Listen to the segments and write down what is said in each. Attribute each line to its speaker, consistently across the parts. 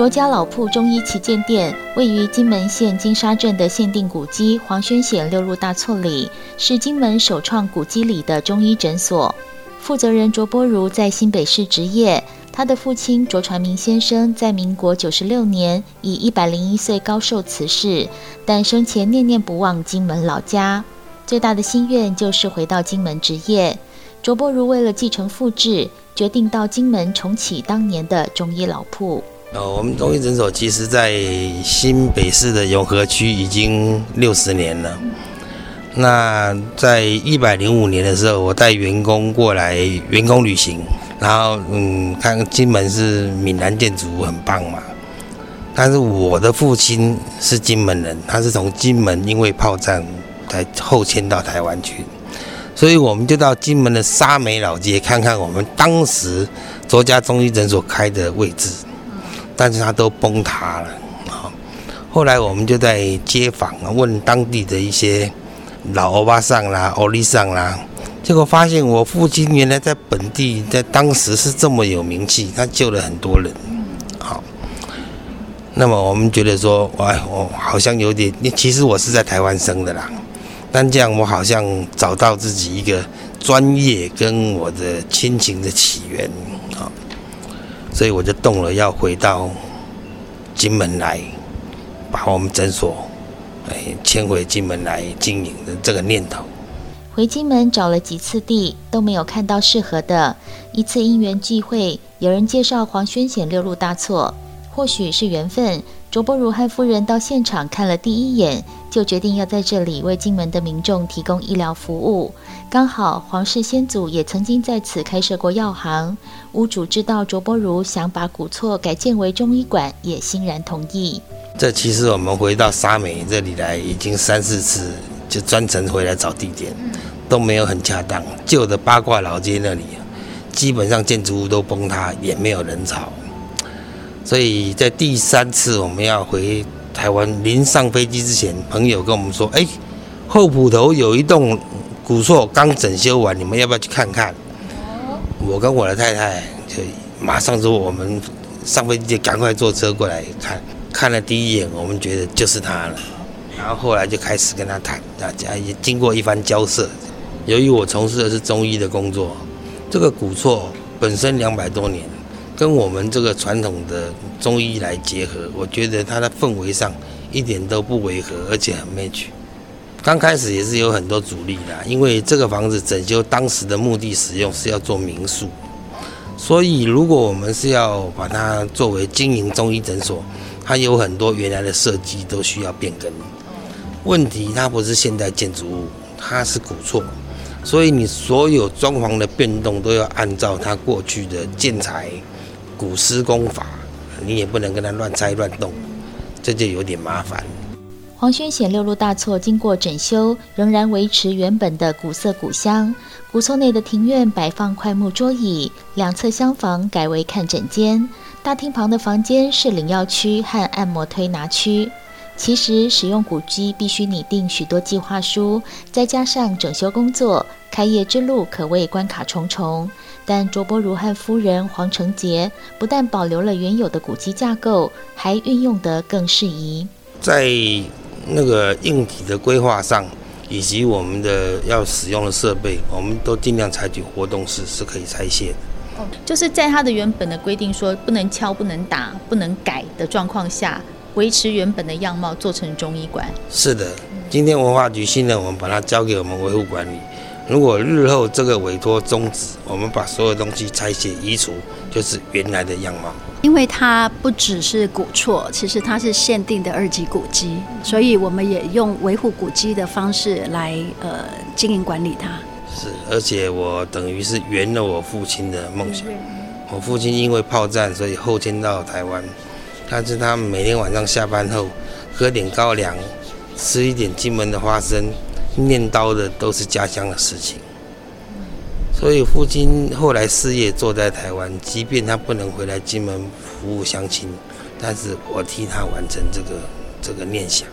Speaker 1: 卓家老铺中医旗舰店位于金门县金沙镇的限定古迹黄宣显六路大厝里，是金门首创古迹里的中医诊所。负责人卓波如在新北市执业，他的父亲卓传明先生在民国九十六年以一百零一岁高寿辞世，但生前念念不忘金门老家，最大的心愿就是回到金门执业。卓波如为了继承父志，决定到金门重启当年的中医老铺。
Speaker 2: 呃，我们中医诊所其实，在新北市的永和区已经六十年了。那在一百零五年的时候，我带员工过来员工旅行，然后嗯，看金门是闽南建筑很棒嘛。但是我的父亲是金门人，他是从金门因为炮战才后迁到台湾去，所以我们就到金门的沙美老街看看我们当时卓家中医诊所开的位置。但是它都崩塌了啊！后来我们就在街访问当地的一些老欧巴桑啦、欧丽桑啦，结果发现我父亲原来在本地在当时是这么有名气，他救了很多人。好，那么我们觉得说，哎，我好像有点，其实我是在台湾生的啦，但这样我好像找到自己一个专业跟我的亲情的起源。所以我就动了要回到金门来，把我们诊所哎迁回金门来经营的这个念头。
Speaker 1: 回金门找了几次地都没有看到适合的，一次因缘际会，有人介绍黄宣显六路大错，或许是缘分。卓波如和夫人到现场看了第一眼，就决定要在这里为金门的民众提供医疗服务。刚好皇室先祖也曾经在此开设过药行，屋主知道卓波如想把古厝改建为中医馆，也欣然同意。
Speaker 2: 这其实我们回到沙美这里来已经三四次，就专程回来找地点，都没有很恰当。旧的八卦老街那里，基本上建筑物都崩塌，也没有人潮。所以在第三次我们要回台湾，临上飞机之前，朋友跟我们说：“哎，后埔头有一栋古厝刚整修完，你们要不要去看看？”我跟我的太太就马上说：“我们上飞机就赶快坐车过来看。”看了第一眼，我们觉得就是他了。然后后来就开始跟他谈，大家也经过一番交涉。由于我从事的是中医的工作，这个古厝本身两百多年。跟我们这个传统的中医来结合，我觉得它的氛围上一点都不违和，而且很 match。刚开始也是有很多阻力的，因为这个房子整修当时的目的使用是要做民宿，所以如果我们是要把它作为经营中医诊所，它有很多原来的设计都需要变更。问题它不是现代建筑物，它是古厝，所以你所有装潢的变动都要按照它过去的建材。古施工法，你也不能跟他乱拆乱动，这就有点麻烦。
Speaker 1: 黄宣显六路大厝经过整修，仍然维持原本的古色古香。古厝内的庭院摆放块木桌椅，两侧厢房改为看诊间，大厅旁的房间是领药区和按摩推拿区。其实使用古迹必须拟定许多计划书，再加上整修工作，开业之路可谓关卡重重。但卓波如和夫人黄成杰不但保留了原有的古迹架构，还运用得更适宜。
Speaker 2: 在那个硬体的规划上，以及我们的要使用的设备，我们都尽量采取活动式，是可以拆卸的。
Speaker 3: 哦，就是在它的原本的规定说不能敲、不能打、不能改的状况下。维持原本的样貌，做成中医馆。
Speaker 2: 是的，今天文化局信任我们，把它交给我们维护管理。如果日后这个委托终止，我们把所有东西拆卸移除，就是原来的样貌。
Speaker 4: 因为它不只是古厝，其实它是限定的二级古迹，所以我们也用维护古迹的方式来呃经营管理它。
Speaker 2: 是，而且我等于是圆了我父亲的梦想。我父亲因为炮战，所以后迁到台湾。但是他每天晚上下班后，喝点高粱，吃一点金门的花生，念叨的都是家乡的事情。所以父亲后来事业做在台湾，即便他不能回来金门服务乡亲，但是我替他完成这个这个念想。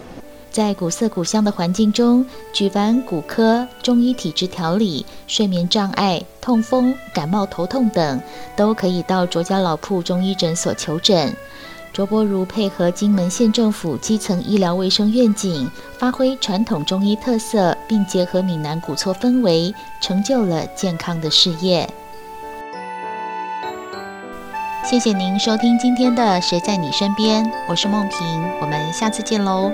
Speaker 1: 在古色古香的环境中，举凡骨科、中医体质调理、睡眠障碍、痛风、感冒头痛等，都可以到卓家老铺中医诊所求诊。卓伯如配合金门县政府基层医疗卫生愿景，发挥传统中医特色，并结合闽南古厝氛围，成就了健康的事业。谢谢您收听今天的《谁在你身边》，我是梦萍，我们下次见喽。